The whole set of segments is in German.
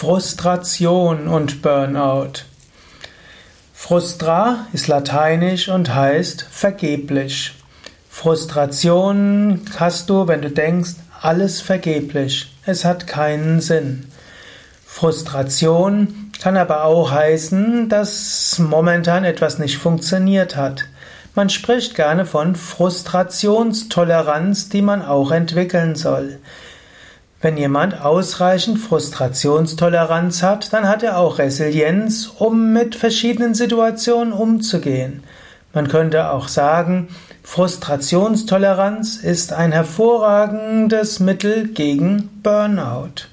Frustration und Burnout. Frustra ist lateinisch und heißt vergeblich. Frustration hast du, wenn du denkst, alles vergeblich. Es hat keinen Sinn. Frustration kann aber auch heißen, dass momentan etwas nicht funktioniert hat. Man spricht gerne von Frustrationstoleranz, die man auch entwickeln soll. Wenn jemand ausreichend Frustrationstoleranz hat, dann hat er auch Resilienz, um mit verschiedenen Situationen umzugehen. Man könnte auch sagen, Frustrationstoleranz ist ein hervorragendes Mittel gegen Burnout.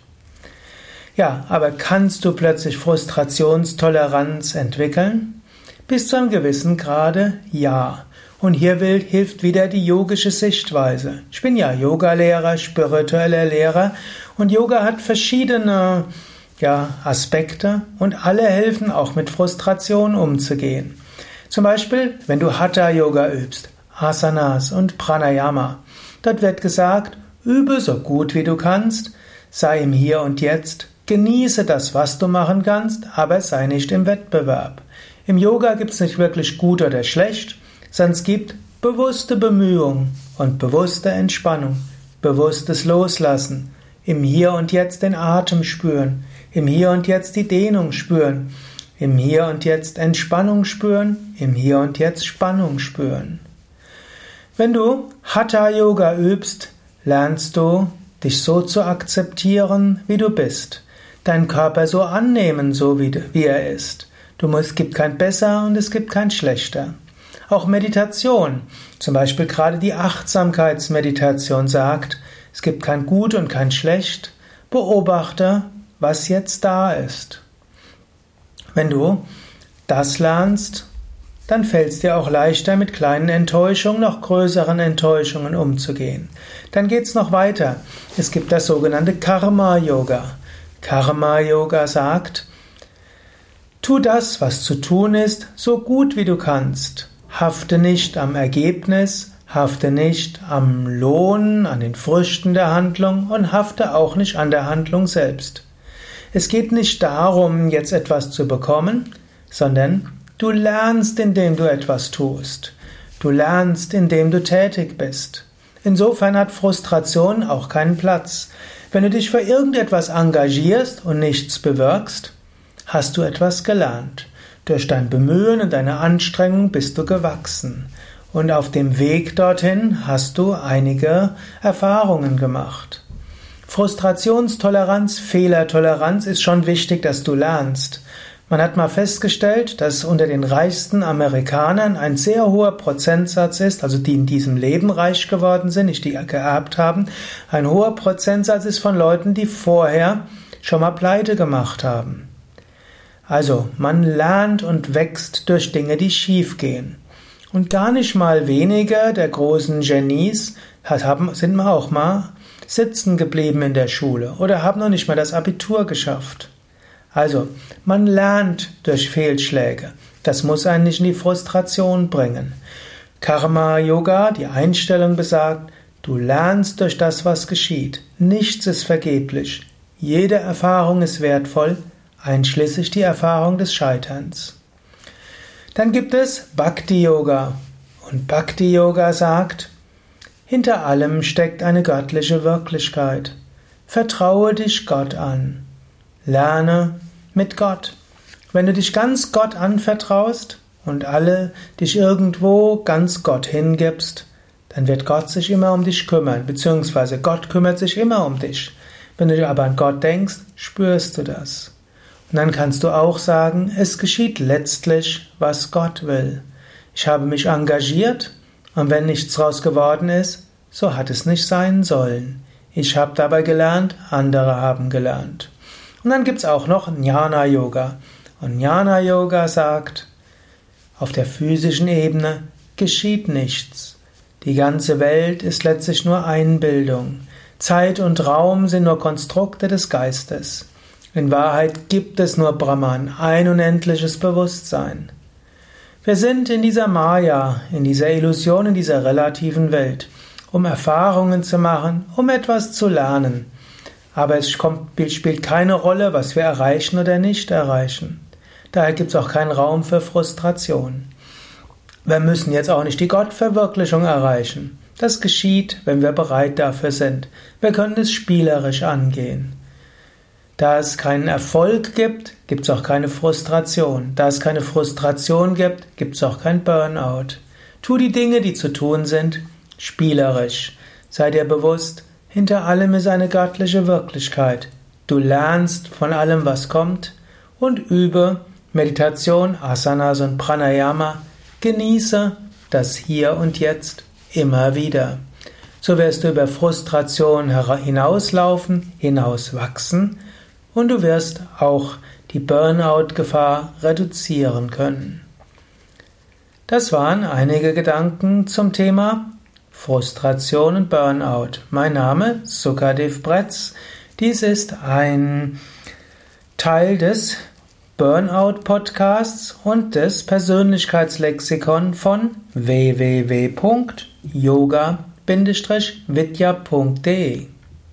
Ja, aber kannst du plötzlich Frustrationstoleranz entwickeln? Bis zu einem gewissen Grade ja. Und hier will, hilft wieder die yogische Sichtweise. Ich bin ja Yogalehrer, spiritueller Lehrer und Yoga hat verschiedene ja, Aspekte und alle helfen auch mit Frustration umzugehen. Zum Beispiel, wenn du Hatha Yoga übst, Asanas und Pranayama. Dort wird gesagt, übe so gut wie du kannst, sei im Hier und Jetzt, genieße das, was du machen kannst, aber sei nicht im Wettbewerb. Im Yoga gibt es nicht wirklich gut oder schlecht, es gibt bewusste Bemühung und bewusste Entspannung, bewusstes Loslassen, im Hier und Jetzt den Atem spüren, im Hier und Jetzt die Dehnung spüren, im Hier und Jetzt Entspannung spüren, im Hier und Jetzt Spannung spüren. Wenn du Hatha Yoga übst, lernst du dich so zu akzeptieren, wie du bist, deinen Körper so annehmen, so wie, wie er ist. Du es gibt kein besser und es gibt kein schlechter. Auch Meditation, zum Beispiel gerade die Achtsamkeitsmeditation sagt, es gibt kein Gut und kein Schlecht, beobachte, was jetzt da ist. Wenn du das lernst, dann fällt es dir auch leichter, mit kleinen Enttäuschungen noch größeren Enttäuschungen umzugehen. Dann geht es noch weiter. Es gibt das sogenannte Karma-Yoga. Karma-Yoga sagt, tu das, was zu tun ist, so gut wie du kannst. Hafte nicht am Ergebnis, hafte nicht am Lohn, an den Früchten der Handlung und hafte auch nicht an der Handlung selbst. Es geht nicht darum, jetzt etwas zu bekommen, sondern du lernst, indem du etwas tust. Du lernst, indem du tätig bist. Insofern hat Frustration auch keinen Platz. Wenn du dich für irgendetwas engagierst und nichts bewirkst, hast du etwas gelernt. Durch dein Bemühen und deine Anstrengung bist du gewachsen. Und auf dem Weg dorthin hast du einige Erfahrungen gemacht. Frustrationstoleranz, Fehlertoleranz ist schon wichtig, dass du lernst. Man hat mal festgestellt, dass unter den reichsten Amerikanern ein sehr hoher Prozentsatz ist, also die in diesem Leben reich geworden sind, nicht die geerbt haben, ein hoher Prozentsatz ist von Leuten, die vorher schon mal pleite gemacht haben. Also, man lernt und wächst durch Dinge, die schief gehen. Und gar nicht mal wenige der großen Genies sind auch mal sitzen geblieben in der Schule oder haben noch nicht mal das Abitur geschafft. Also, man lernt durch Fehlschläge. Das muss einen nicht in die Frustration bringen. Karma Yoga, die Einstellung besagt, du lernst durch das, was geschieht. Nichts ist vergeblich. Jede Erfahrung ist wertvoll, einschließlich die Erfahrung des Scheiterns. Dann gibt es Bhakti Yoga. Und Bhakti Yoga sagt, hinter allem steckt eine göttliche Wirklichkeit. Vertraue dich Gott an. Lerne mit Gott. Wenn du dich ganz Gott anvertraust und alle dich irgendwo ganz Gott hingibst, dann wird Gott sich immer um dich kümmern, beziehungsweise Gott kümmert sich immer um dich. Wenn du aber an Gott denkst, spürst du das. Und dann kannst du auch sagen, es geschieht letztlich, was Gott will. Ich habe mich engagiert und wenn nichts draus geworden ist, so hat es nicht sein sollen. Ich habe dabei gelernt, andere haben gelernt. Und dann gibt's auch noch Jnana Yoga. Und Jnana Yoga sagt, auf der physischen Ebene geschieht nichts. Die ganze Welt ist letztlich nur Einbildung. Zeit und Raum sind nur Konstrukte des Geistes. In Wahrheit gibt es nur Brahman, ein unendliches Bewusstsein. Wir sind in dieser Maya, in dieser Illusion, in dieser relativen Welt, um Erfahrungen zu machen, um etwas zu lernen. aber es spielt keine Rolle, was wir erreichen oder nicht erreichen. Daher gibt es auch keinen Raum für Frustration. Wir müssen jetzt auch nicht die Gottverwirklichung erreichen. Das geschieht, wenn wir bereit dafür sind. Wir können es spielerisch angehen. Da es keinen Erfolg gibt, gibt es auch keine Frustration. Da es keine Frustration gibt, gibt es auch kein Burnout. Tu die Dinge, die zu tun sind, spielerisch. Sei dir bewusst, hinter allem ist eine göttliche Wirklichkeit. Du lernst von allem, was kommt und übe Meditation, Asanas und Pranayama. Genieße das Hier und Jetzt immer wieder. So wirst du über Frustration hinauslaufen, hinauswachsen und du wirst auch die Burnout-Gefahr reduzieren können. Das waren einige Gedanken zum Thema Frustration und Burnout. Mein Name Sukadev Bretz. Dies ist ein Teil des Burnout Podcasts und des Persönlichkeitslexikon von www.yoga-vidya.de